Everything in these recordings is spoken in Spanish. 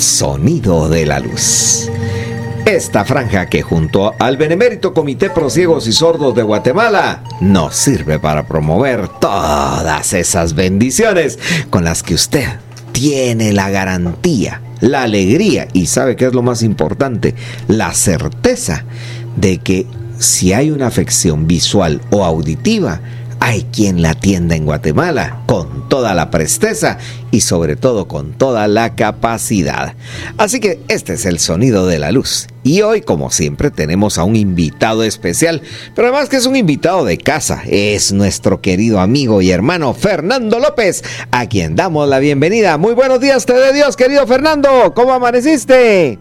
Sonido de la Luz. Esta franja que junto al Benemérito Comité Pro Ciegos y Sordos de Guatemala nos sirve para promover todas esas bendiciones con las que usted tiene la garantía, la alegría y sabe que es lo más importante, la certeza de que si hay una afección visual o auditiva, hay quien la atienda en Guatemala con toda la presteza y sobre todo con toda la capacidad. Así que este es el sonido de la luz. Y hoy, como siempre, tenemos a un invitado especial, pero además que es un invitado de casa, es nuestro querido amigo y hermano Fernando López, a quien damos la bienvenida. Muy buenos días, te de Dios, querido Fernando, ¿cómo amaneciste?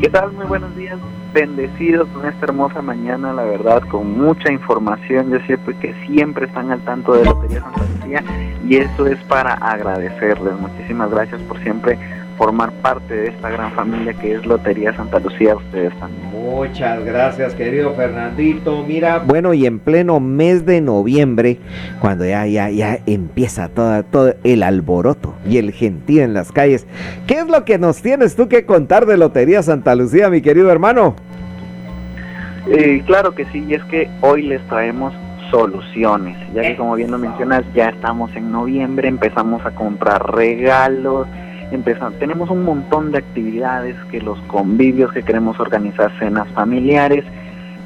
¿Qué tal? Muy buenos días bendecidos con esta hermosa mañana, la verdad, con mucha información. Yo sé que siempre están al tanto de Lotería Santa Lucía y eso es para agradecerles. Muchísimas gracias por siempre formar parte de esta gran familia que es Lotería Santa Lucía, ustedes también. Muchas gracias, querido Fernandito. Mira, bueno, y en pleno mes de noviembre, cuando ya, ya, ya empieza todo, todo el alboroto y el gentío en las calles, ¿qué es lo que nos tienes tú que contar de Lotería Santa Lucía, mi querido hermano? Eh, claro que sí, y es que hoy les traemos soluciones, ya que como bien lo mencionas, ya estamos en noviembre, empezamos a comprar regalos, empezamos, tenemos un montón de actividades, que los convivios que queremos organizar, cenas familiares,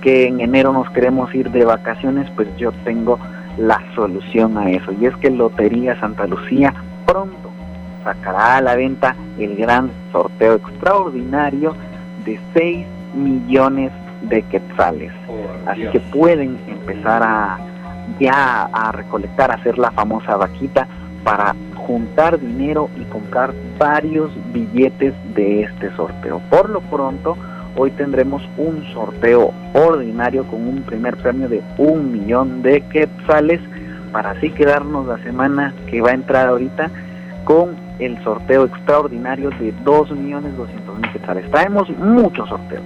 que en enero nos queremos ir de vacaciones, pues yo tengo la solución a eso. Y es que Lotería Santa Lucía pronto sacará a la venta el gran sorteo extraordinario de 6 millones de quetzales. Así que pueden empezar a ya a recolectar, a hacer la famosa vaquita para juntar dinero y comprar varios billetes de este sorteo. Por lo pronto, hoy tendremos un sorteo ordinario con un primer premio de un millón de quetzales para así quedarnos la semana que va a entrar ahorita con el sorteo extraordinario de 2 millones 200 mil quetzales. Traemos muchos sorteos.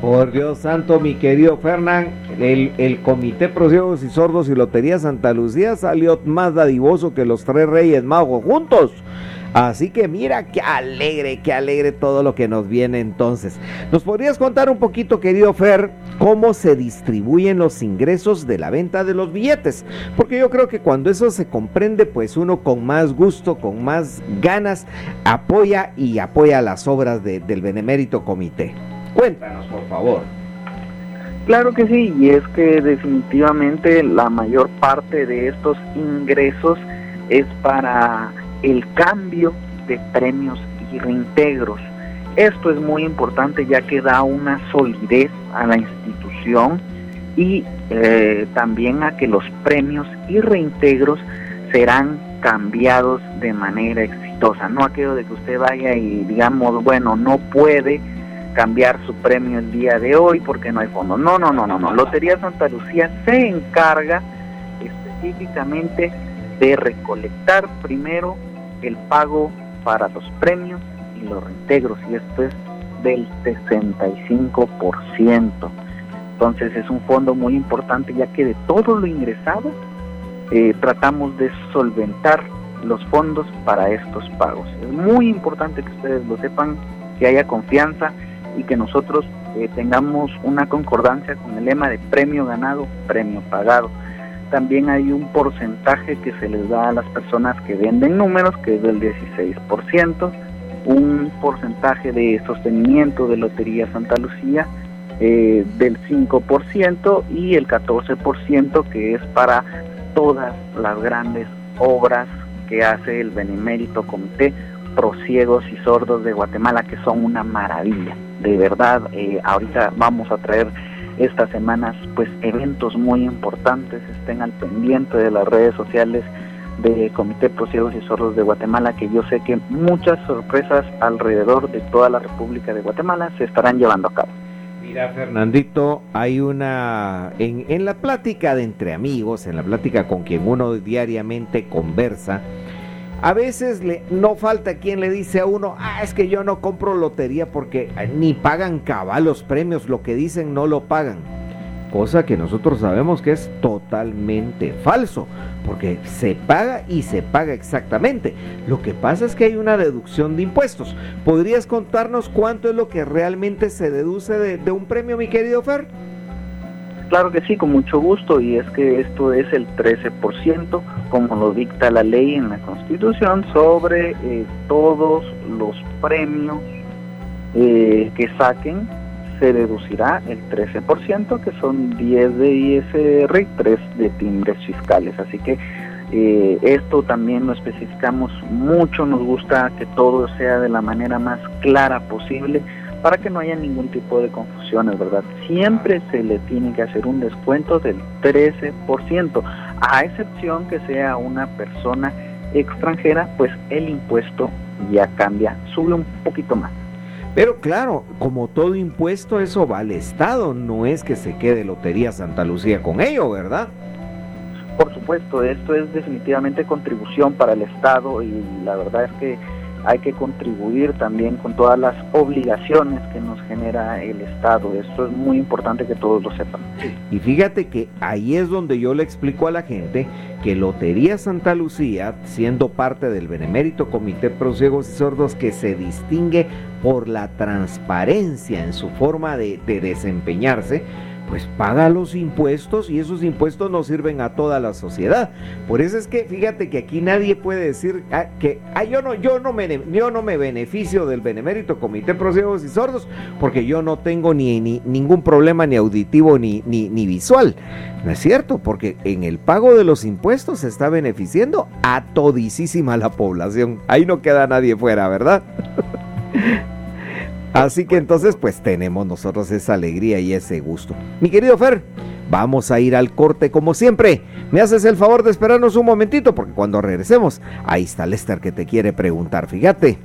Por Dios santo, mi querido Fernán, el, el Comité Pro y Sordos y Lotería Santa Lucía salió más dadivoso que los tres reyes magos juntos. Así que mira qué alegre, qué alegre todo lo que nos viene entonces. ¿Nos podrías contar un poquito, querido Fer, cómo se distribuyen los ingresos de la venta de los billetes? Porque yo creo que cuando eso se comprende, pues uno con más gusto, con más ganas, apoya y apoya las obras del Benemérito Comité. Cuéntanos, por favor. Claro que sí, y es que definitivamente la mayor parte de estos ingresos es para el cambio de premios y reintegros. Esto es muy importante ya que da una solidez a la institución y eh, también a que los premios y reintegros serán cambiados de manera exitosa. No aquello de que usted vaya y digamos, bueno, no puede cambiar su premio el día de hoy porque no hay fondo. No, no, no, no, no. Lotería Santa Lucía se encarga específicamente de recolectar primero el pago para los premios y los reintegros y esto es del 65%. Entonces es un fondo muy importante ya que de todo lo ingresado eh, tratamos de solventar los fondos para estos pagos. Es muy importante que ustedes lo sepan, que haya confianza y que nosotros eh, tengamos una concordancia con el lema de premio ganado, premio pagado. También hay un porcentaje que se les da a las personas que venden números, que es del 16%, un porcentaje de sostenimiento de Lotería Santa Lucía eh, del 5% y el 14% que es para todas las grandes obras que hace el Benemérito Comité Prosiegos y Sordos de Guatemala, que son una maravilla de verdad, eh, ahorita vamos a traer estas semanas pues eventos muy importantes, estén al pendiente de las redes sociales de Comité Prosiegos y Sordos de Guatemala, que yo sé que muchas sorpresas alrededor de toda la República de Guatemala se estarán llevando a cabo. Mira, Fernandito, hay una, en la plática de entre amigos, en la plática con quien uno diariamente conversa, a veces le, no falta quien le dice a uno, ah, es que yo no compro lotería porque eh, ni pagan cabal los premios, lo que dicen no lo pagan. cosa que nosotros sabemos que es totalmente falso, porque se paga y se paga exactamente. Lo que pasa es que hay una deducción de impuestos. ¿Podrías contarnos cuánto es lo que realmente se deduce de, de un premio, mi querido Fer? Claro que sí, con mucho gusto, y es que esto es el 13%, como lo dicta la ley en la Constitución, sobre eh, todos los premios eh, que saquen, se deducirá el 13%, que son 10 de ISR y 3 de timbres fiscales. Así que eh, esto también lo especificamos mucho, nos gusta que todo sea de la manera más clara posible para que no haya ningún tipo de confusiones, ¿verdad? Siempre se le tiene que hacer un descuento del 13%, a excepción que sea una persona extranjera, pues el impuesto ya cambia, sube un poquito más. Pero claro, como todo impuesto, eso va al Estado, no es que se quede Lotería Santa Lucía con ello, ¿verdad? Por supuesto, esto es definitivamente contribución para el Estado y la verdad es que hay que contribuir también con todas las obligaciones que nos genera el Estado. Esto es muy importante que todos lo sepan. Y fíjate que ahí es donde yo le explico a la gente que Lotería Santa Lucía, siendo parte del Benemérito Comité Pro Ciegos y Sordos, que se distingue por la transparencia en su forma de, de desempeñarse, pues paga los impuestos y esos impuestos nos sirven a toda la sociedad. Por eso es que fíjate que aquí nadie puede decir ah, que ah, yo, no, yo, no me, yo no me beneficio del Benemérito Comité Pro y Sordos porque yo no tengo ni, ni ningún problema ni auditivo ni, ni, visual. No es cierto, porque en el pago de los impuestos se está beneficiando a todisísima la población. Ahí no queda nadie fuera, ¿verdad? Así que entonces pues tenemos nosotros esa alegría y ese gusto. Mi querido Fer, vamos a ir al corte como siempre. Me haces el favor de esperarnos un momentito porque cuando regresemos, ahí está Lester que te quiere preguntar, fíjate.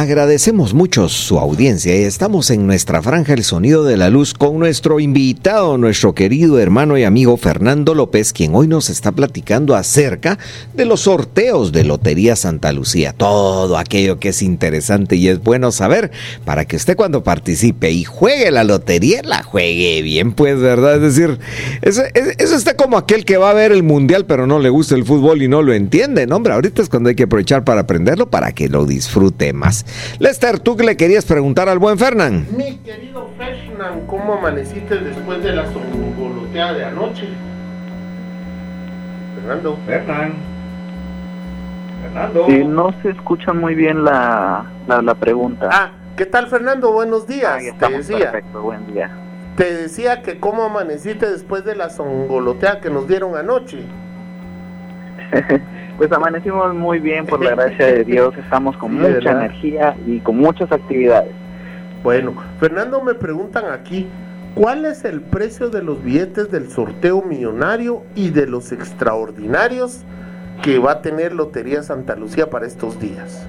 Agradecemos mucho su audiencia y estamos en nuestra franja El Sonido de la Luz con nuestro invitado, nuestro querido hermano y amigo Fernando López, quien hoy nos está platicando acerca de los sorteos de Lotería Santa Lucía. Todo aquello que es interesante y es bueno saber para que usted cuando participe y juegue la lotería, la juegue bien, pues, ¿verdad? Es decir, eso, está como aquel que va a ver el mundial pero no le gusta el fútbol y no lo entiende, ¿no? Hombre, ahorita es cuando hay que aprovechar para aprenderlo para que lo disfrute más. Lester, tú le querías preguntar al buen Fernán. Mi querido Fernán, ¿cómo amaneciste después de la somboloteada de anoche? Fernando. Fernán. Fernando. Sí, no se escucha muy bien la, la, pregunta. Ah, ¿qué tal Fernando? Buenos días. te decía. Perfecto, buen día. Te decía que cómo amaneciste después de la songolotea que nos dieron anoche. Pues amanecimos muy bien, por la gracia de Dios, estamos con mucha energía y con muchas actividades. Bueno, Fernando me preguntan aquí, ¿cuál es el precio de los billetes del sorteo millonario y de los extraordinarios que va a tener Lotería Santa Lucía para estos días?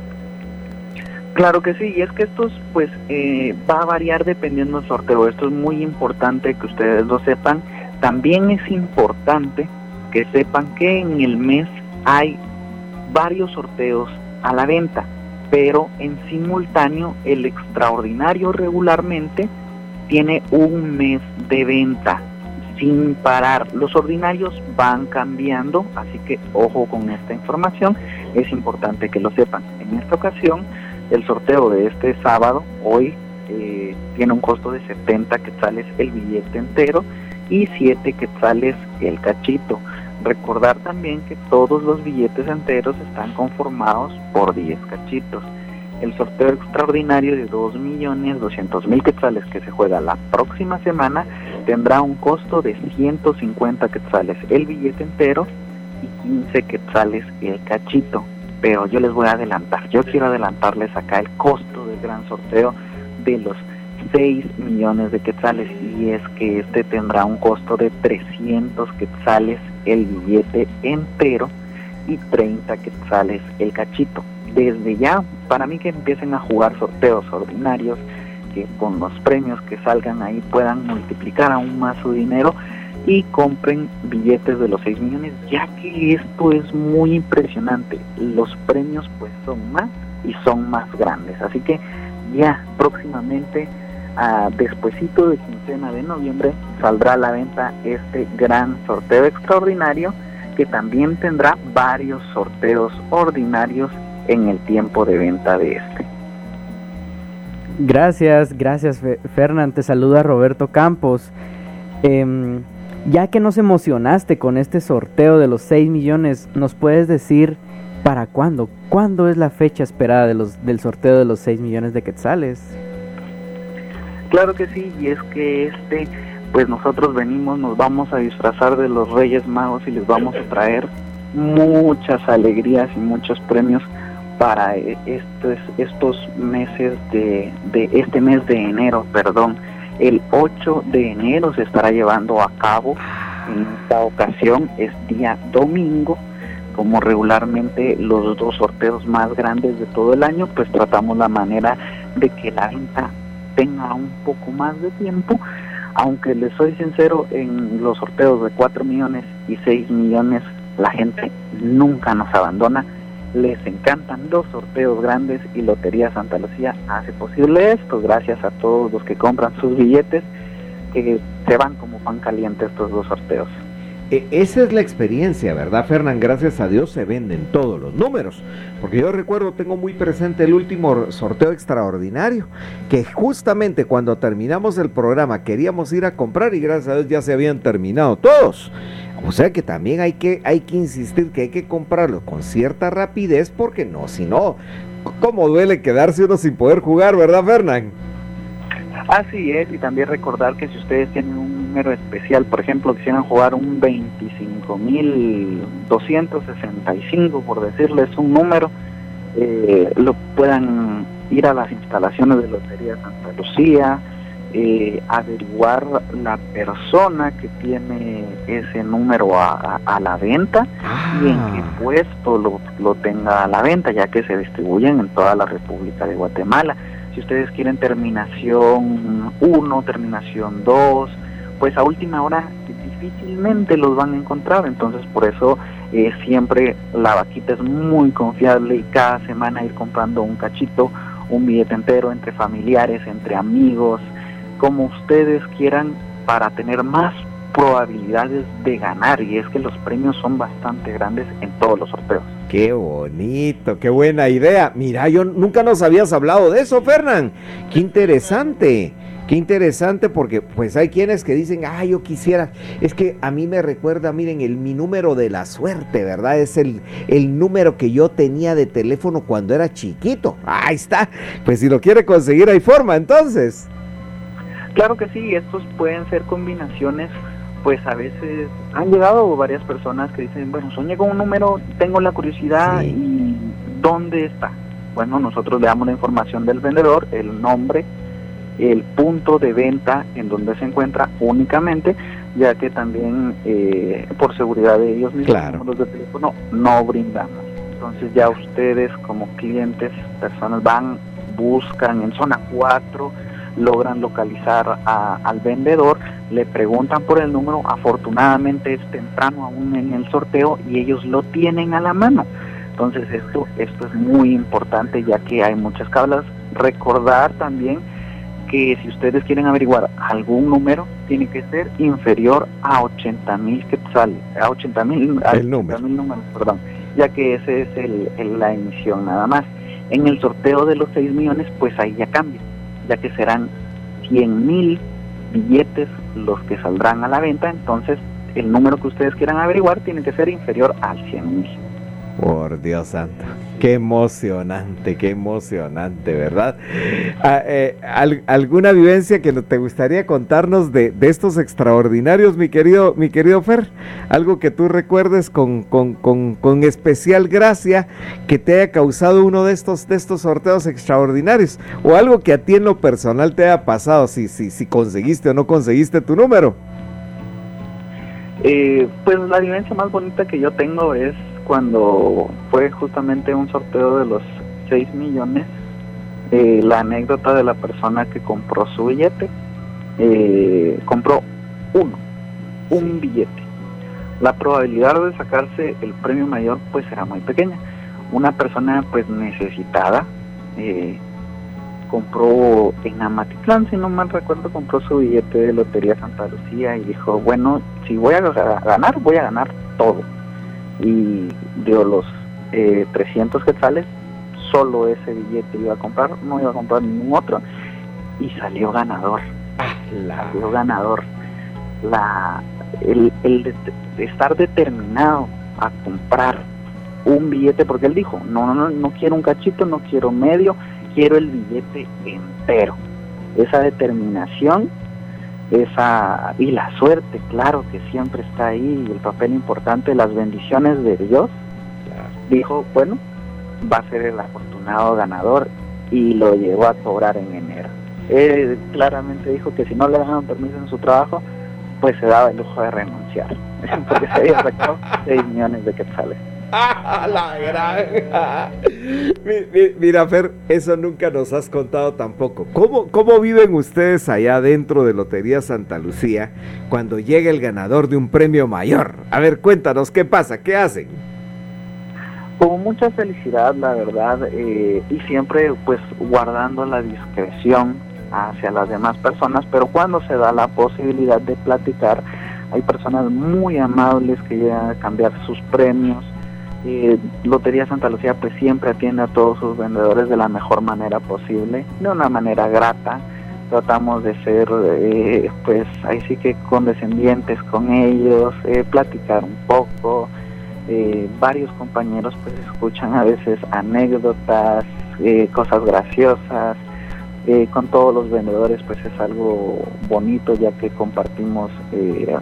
Claro que sí, y es que estos pues eh, va a variar dependiendo del sorteo, esto es muy importante que ustedes lo sepan, también es importante que sepan que en el mes hay varios sorteos a la venta, pero en simultáneo el extraordinario regularmente tiene un mes de venta sin parar. Los ordinarios van cambiando, así que ojo con esta información, es importante que lo sepan. En esta ocasión, el sorteo de este sábado, hoy, eh, tiene un costo de 70 quetzales el billete entero y 7 quetzales el cachito. Recordar también que todos los billetes enteros están conformados por 10 cachitos. El sorteo extraordinario de 2.200.000 quetzales que se juega la próxima semana tendrá un costo de 150 quetzales el billete entero y 15 quetzales el cachito. Pero yo les voy a adelantar, yo quiero adelantarles acá el costo del gran sorteo de los 6 millones de quetzales y es que este tendrá un costo de 300 quetzales el billete entero y 30 quetzales el cachito. Desde ya, para mí que empiecen a jugar sorteos ordinarios, que con los premios que salgan ahí puedan multiplicar aún más su dinero y compren billetes de los 6 millones, ya que esto es muy impresionante. Los premios pues son más y son más grandes. Así que ya próximamente, a despuesito de quincena de noviembre, saldrá a la venta este gran sorteo extraordinario que también tendrá varios sorteos ordinarios en el tiempo de venta de este. Gracias, gracias Fernán. Te saluda Roberto Campos. Em, ya que nos emocionaste con este sorteo de los 6 millones, ¿nos puedes decir para cuándo? ¿Cuándo es la fecha esperada de los, del sorteo de los 6 millones de quetzales? Claro que sí, y es que este, pues nosotros venimos, nos vamos a disfrazar de los Reyes Magos y les vamos a traer muchas alegrías y muchos premios para e, estos, estos meses de, de este mes de enero, perdón. El 8 de enero se estará llevando a cabo, en esta ocasión es día domingo, como regularmente los dos sorteos más grandes de todo el año, pues tratamos la manera de que la venta tenga un poco más de tiempo, aunque les soy sincero, en los sorteos de 4 millones y 6 millones la gente nunca nos abandona les encantan los sorteos grandes y Lotería Santa Lucía hace posible esto gracias a todos los que compran sus billetes que se van como pan caliente estos dos sorteos. E, esa es la experiencia, ¿verdad, Fernán? Gracias a Dios se venden todos los números. Porque yo recuerdo, tengo muy presente el último sorteo extraordinario, que justamente cuando terminamos el programa queríamos ir a comprar y gracias a Dios ya se habían terminado todos. O sea que también hay que, hay que insistir que hay que comprarlo con cierta rapidez porque no, si no, ¿cómo duele quedarse uno sin poder jugar, verdad, Fernán? Así es, y también recordar que si ustedes tienen un número especial, por ejemplo, quisieran jugar un 25.265, por decirles un número, eh, lo puedan ir a las instalaciones de Lotería Santa Lucía, eh, averiguar la persona que tiene ese número a, la venta y en qué ah. puesto lo, lo, tenga a la venta, ya que se distribuyen en toda la República de Guatemala. Si ustedes quieren terminación 1, terminación 2, pues a última hora difícilmente los van a encontrar, entonces por eso eh, siempre la vaquita es muy confiable y cada semana ir comprando un cachito, un billete entero entre familiares, entre amigos, como ustedes quieran para tener más probabilidades de ganar y es que los premios son bastante grandes en todos los sorteos. Qué bonito, qué buena idea. Mira, yo nunca nos habías hablado de eso, Fernán. Qué interesante. Qué interesante porque pues hay quienes que dicen, ah, yo quisiera, es que a mí me recuerda, miren, el, mi número de la suerte, ¿verdad? Es el, el número que yo tenía de teléfono cuando era chiquito. Ahí está. Pues si lo quiere conseguir hay forma entonces. Claro que sí, estos pueden ser combinaciones, pues a veces han llegado varias personas que dicen, bueno, soñé con un número, tengo la curiosidad y ¿dónde está? Bueno, nosotros le damos la información del vendedor, el nombre, el punto de venta en donde se encuentra únicamente, ya que también eh, por seguridad de ellos mismos, claro. los de teléfono, no brindamos. Entonces ya ustedes como clientes, personas van, buscan en zona 4, logran localizar al vendedor, le preguntan por el número, afortunadamente es temprano aún en el sorteo y ellos lo tienen a la mano. Entonces esto, esto es muy importante ya que hay muchas cablas. Recordar también que si ustedes quieren averiguar algún número, tiene que ser inferior a 80 mil quetzales, a 80 mil números, perdón, ya que ese es el, la emisión nada más. En el sorteo de los 6 millones, pues ahí ya cambia ya que serán 100 mil billetes los que saldrán a la venta, entonces el número que ustedes quieran averiguar tiene que ser inferior al 100 mil. Por Dios santo. Qué emocionante, qué emocionante, ¿verdad? Ah, eh, ¿Alguna vivencia que te gustaría contarnos de, estos extraordinarios, mi querido, mi querido Fer? Algo que tú recuerdes con, con, especial gracia que te haya causado uno de estos, de estos sorteos extraordinarios. O algo que a ti en lo personal te haya pasado, si, si, si conseguiste o no conseguiste tu número. Eh, pues la vivencia más bonita que yo tengo es cuando fue justamente un sorteo de los 6 millones, eh, la anécdota de la persona que compró su billete, eh, compró uno, un billete. La probabilidad de sacarse el premio mayor pues era muy pequeña. Una persona pues necesitada, eh, compró en Amatitlán, si no mal recuerdo, compró su billete de Lotería Santa Lucía y dijo, bueno, si voy a ganar, voy a ganar todo. Y dio los eh, 300 quetzales, solo ese billete iba a comprar, no iba a comprar ningún otro. Y salió ganador. Salió ganador. La, el, el de estar determinado a comprar un billete, porque él dijo, no, no, no, no quiero un cachito, no quiero medio, quiero el billete entero. Esa determinación, esa y la suerte, claro que siempre está ahí, el papel importante, las bendiciones de Dios. Dijo, bueno, va a ser el afortunado ganador y lo llevó a cobrar en enero. Él claramente dijo que si no le daban permiso en su trabajo, pues se daba el lujo de renunciar, porque se había sacado 6 millones de quetzales. la granja. Mira, Fer, eso nunca nos has contado tampoco. ¿Cómo, ¿Cómo viven ustedes allá dentro de Lotería Santa Lucía cuando llega el ganador de un premio mayor? A ver, cuéntanos, ¿qué pasa? ¿Qué hacen? Con mucha felicidad, la verdad, eh, y siempre pues guardando la discreción hacia las demás personas, pero cuando se da la posibilidad de platicar, hay personas muy amables que llegan a cambiar sus premios, eh, Lotería Santa Lucía pues siempre atiende a todos sus vendedores de la mejor manera posible, de una manera grata. Tratamos de ser eh, pues ahí sí que condescendientes con ellos, eh, platicar un poco. varios compañeros pues escuchan a veces anécdotas, cosas graciosas. con todos los vendedores pues es algo bonito ya que compartimos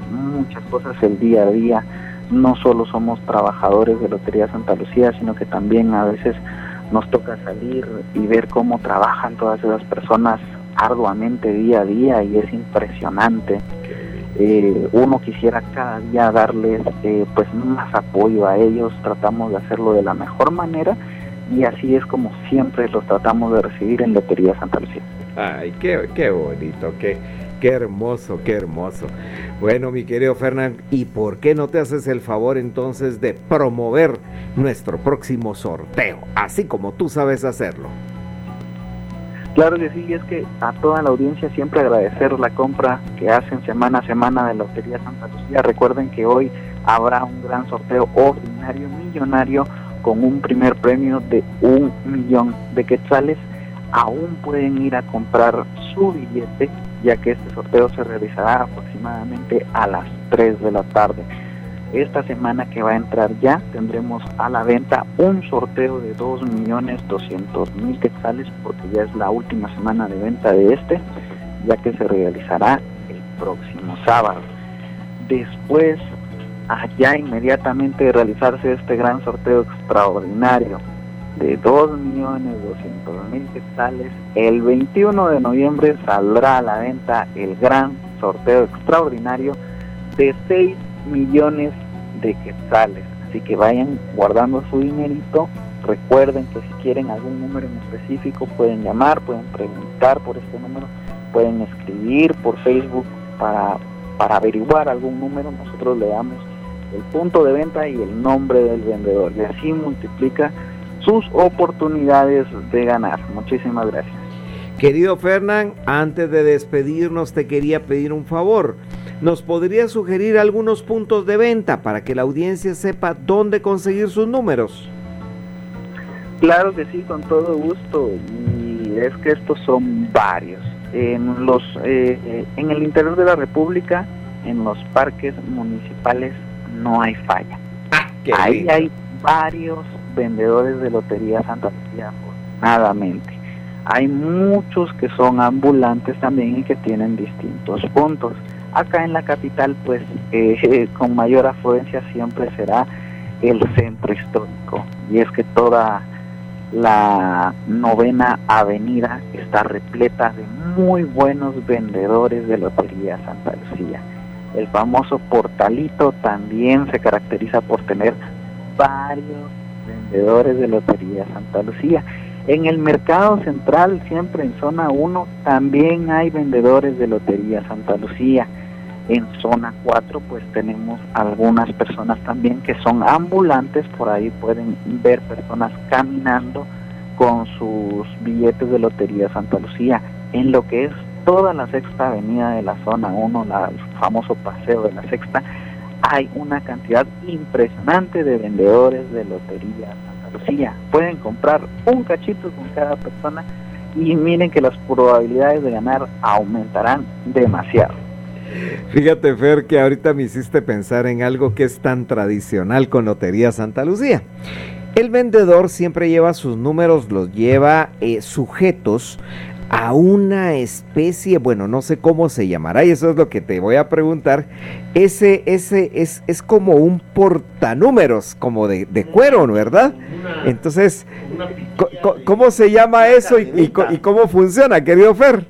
muchas cosas el día a día no solo somos trabajadores de Lotería Santa Lucía, sino que también a veces nos toca salir y ver cómo trabajan todas esas personas arduamente día a día y es impresionante. Eh, uno quisiera cada día darles eh, pues más apoyo a ellos, tratamos de hacerlo de la mejor manera y así es como siempre los tratamos de recibir en Lotería Santa Lucía. Ay, qué, qué bonito, qué, Qué hermoso, qué hermoso. Bueno, mi querido Fernán, ¿y por qué no te haces el favor entonces de promover nuestro próximo sorteo, así como tú sabes hacerlo? Claro que sí, es que a toda la audiencia siempre agradecer la compra que hacen semana a semana de Lotería Santa Lucía. Recuerden que hoy habrá un gran sorteo ordinario millonario con un primer premio de un millón de quetzales. Aún pueden ir a comprar su billete ya que este sorteo se realizará aproximadamente a las 3 de la tarde. Esta semana que va a entrar ya tendremos a la venta un sorteo de 2.200.000 quetzales porque ya es la última semana de venta de este, ya que se realizará el próximo sábado. Después, allá inmediatamente de realizarse este gran sorteo extraordinario de 2.200.000 quetzales. El 21 de noviembre saldrá a la venta el gran sorteo extraordinario de 6 millones de quetzales. Así que vayan guardando su dinerito. Recuerden que si quieren algún número en específico pueden llamar, pueden preguntar por este número, pueden escribir por Facebook para, para averiguar algún número. Nosotros le damos el punto de venta y el nombre del vendedor. Y así multiplica sus oportunidades de ganar. Muchísimas gracias. Querido Fernán, antes de despedirnos te quería pedir un favor. ¿Nos podría sugerir algunos puntos de venta para que la audiencia sepa dónde conseguir sus números? Claro que sí, con todo gusto. Y es que estos son varios. En, los, eh, en el interior de la República, en los parques municipales, no hay falla. Ah, Ahí hay varios vendedores de Lotería Santa Lucía, afortunadamente. Hay muchos que son ambulantes también y que tienen distintos puntos. Acá en la capital, pues eh, con mayor afluencia siempre será el centro histórico. Y es que toda la novena avenida está repleta de muy buenos vendedores de Lotería Santa Lucía. El famoso portalito también se caracteriza por tener varios vendedores de Lotería Santa Lucía. En el mercado central, siempre en zona 1, también hay vendedores de Lotería Santa Lucía. En zona 4, pues tenemos algunas personas también que son ambulantes, por ahí pueden ver personas caminando con sus billetes de Lotería Santa Lucía. En lo que es toda la sexta avenida de la zona 1, el famoso paseo de la sexta, hay una cantidad impresionante de vendedores de Lotería Santa Lucía. Pueden comprar un cachito con cada persona y miren que las probabilidades de ganar aumentarán demasiado. Fíjate, Fer, que ahorita me hiciste pensar en algo que es tan tradicional con Lotería Santa Lucía. El vendedor siempre lleva sus números, los lleva eh, sujetos a una especie, bueno, no sé cómo se llamará, y eso es lo que te voy a preguntar. Ese, ese es, es como un portanúmeros, como de, de cuero, ¿verdad? Entonces, ¿cómo se llama eso y, y, cómo funciona, querido Fer?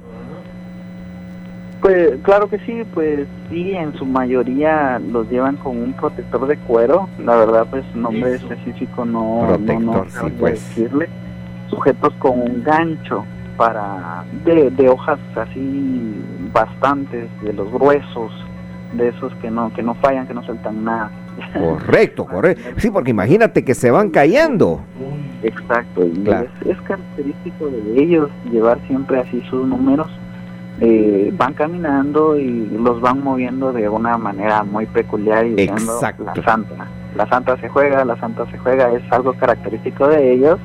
Pues claro que sí, pues sí, en su mayoría los llevan con un protector de cuero. La verdad, pues nombre específico no, protector, no, sí, pues. decirle. Sujetos con un gancho para de, de hojas así bastantes, de los gruesos, de esos que no que no fallan, que no sueltan nada. Correcto, correcto. Sí, porque imagínate que se van cayendo. Exacto, y es, característico de ellos llevar siempre así sus números. Eh, van caminando y los van moviendo de una manera muy peculiar y diciendo la santa. La santa se juega, la santa se juega, es algo característico de ellos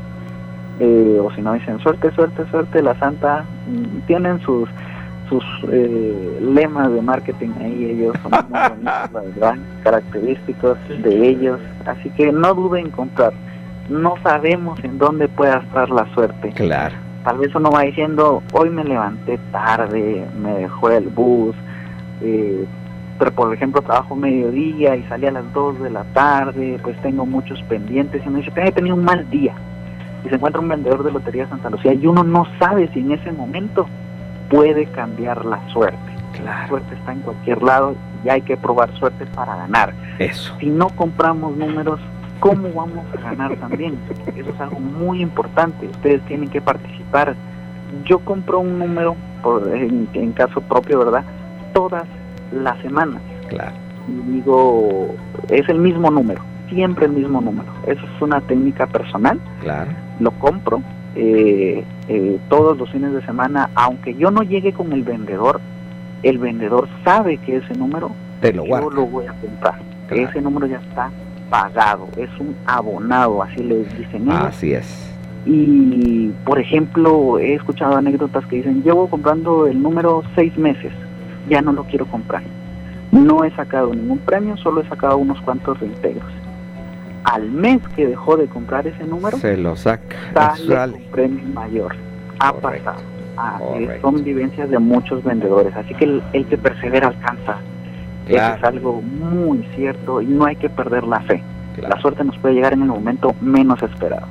eh, o si no dicen suerte, suerte, suerte, la Santa, mm, tienen sus sus eh, lemas de marketing ahí, ellos son muy bonitos, la verdad, característicos de ellos, así que no duden en comprar, no sabemos en dónde pueda estar la suerte. Claro. Tal vez uno va diciendo, hoy me levanté tarde, me dejó el bus, eh, pero por ejemplo trabajo mediodía y salí a las 2 de la tarde, pues tengo muchos pendientes y me dice, he tenido un mal día y se encuentra un vendedor de Lotería Santa Lucía y uno no sabe si en ese momento puede cambiar la suerte. La suerte está en cualquier lado y hay que probar suerte para ganar. Eso. Si no compramos números, ¿cómo vamos a ganar también? Eso es algo muy importante. Ustedes tienen que participar. Yo compro un número, por, en, en caso propio, ¿verdad? Todas las semanas. Claro. Y digo, es el mismo número siempre el mismo número. Eso es una técnica personal. Claro. Lo compro eh, eh, todos los fines de semana, aunque yo no llegue con el vendedor, el vendedor sabe que ese número Te lo yo lo voy a comprar. Ese número ya está pagado, es un abonado, así le dicen ellos. Así es. Y, por ejemplo, he escuchado anécdotas que dicen, llevo comprando el número seis meses, ya no lo quiero comprar. No he sacado ningún premio, solo he sacado unos cuantos reintegros al mes que dejó de comprar ese número, se lo saca, sale, un premio mayor. Ha pasado. Ah, son vivencias de muchos vendedores, así que el, que persevera alcanza. Eso es algo muy cierto y no hay que perder la fe. La suerte nos puede llegar en el momento menos esperado.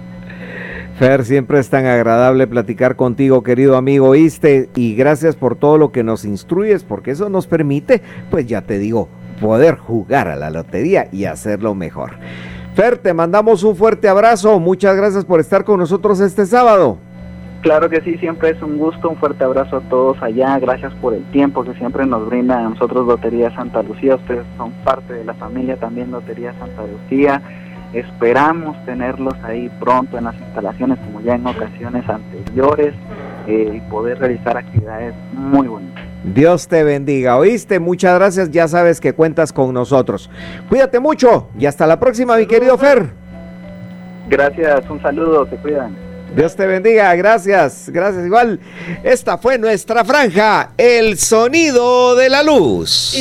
Fer, siempre es tan agradable platicar contigo, querido amigo, ¿oíste? Y gracias por todo lo que nos instruyes, porque eso nos permite, pues ya te digo, poder jugar a la lotería y hacerlo mejor. Fer, te mandamos un fuerte abrazo. Muchas gracias por estar con nosotros este sábado. Claro que sí, siempre es un gusto, un fuerte abrazo a todos allá, gracias por el tiempo que siempre nos brinda a nosotros Lotería Santa Lucía, ustedes son parte de la familia también Lotería Santa Lucía, esperamos tenerlos ahí pronto en las instalaciones como ya en ocasiones anteriores eh, y poder realizar actividades muy bonitas. Dios te bendiga, ¿oíste? Muchas gracias, ya sabes que cuentas con nosotros. Cuídate mucho y hasta la próxima, mi querido Fer. Gracias, un saludo, se cuidan. Dios te bendiga, gracias, gracias igual. Esta fue nuestra franja, el sonido de la luz.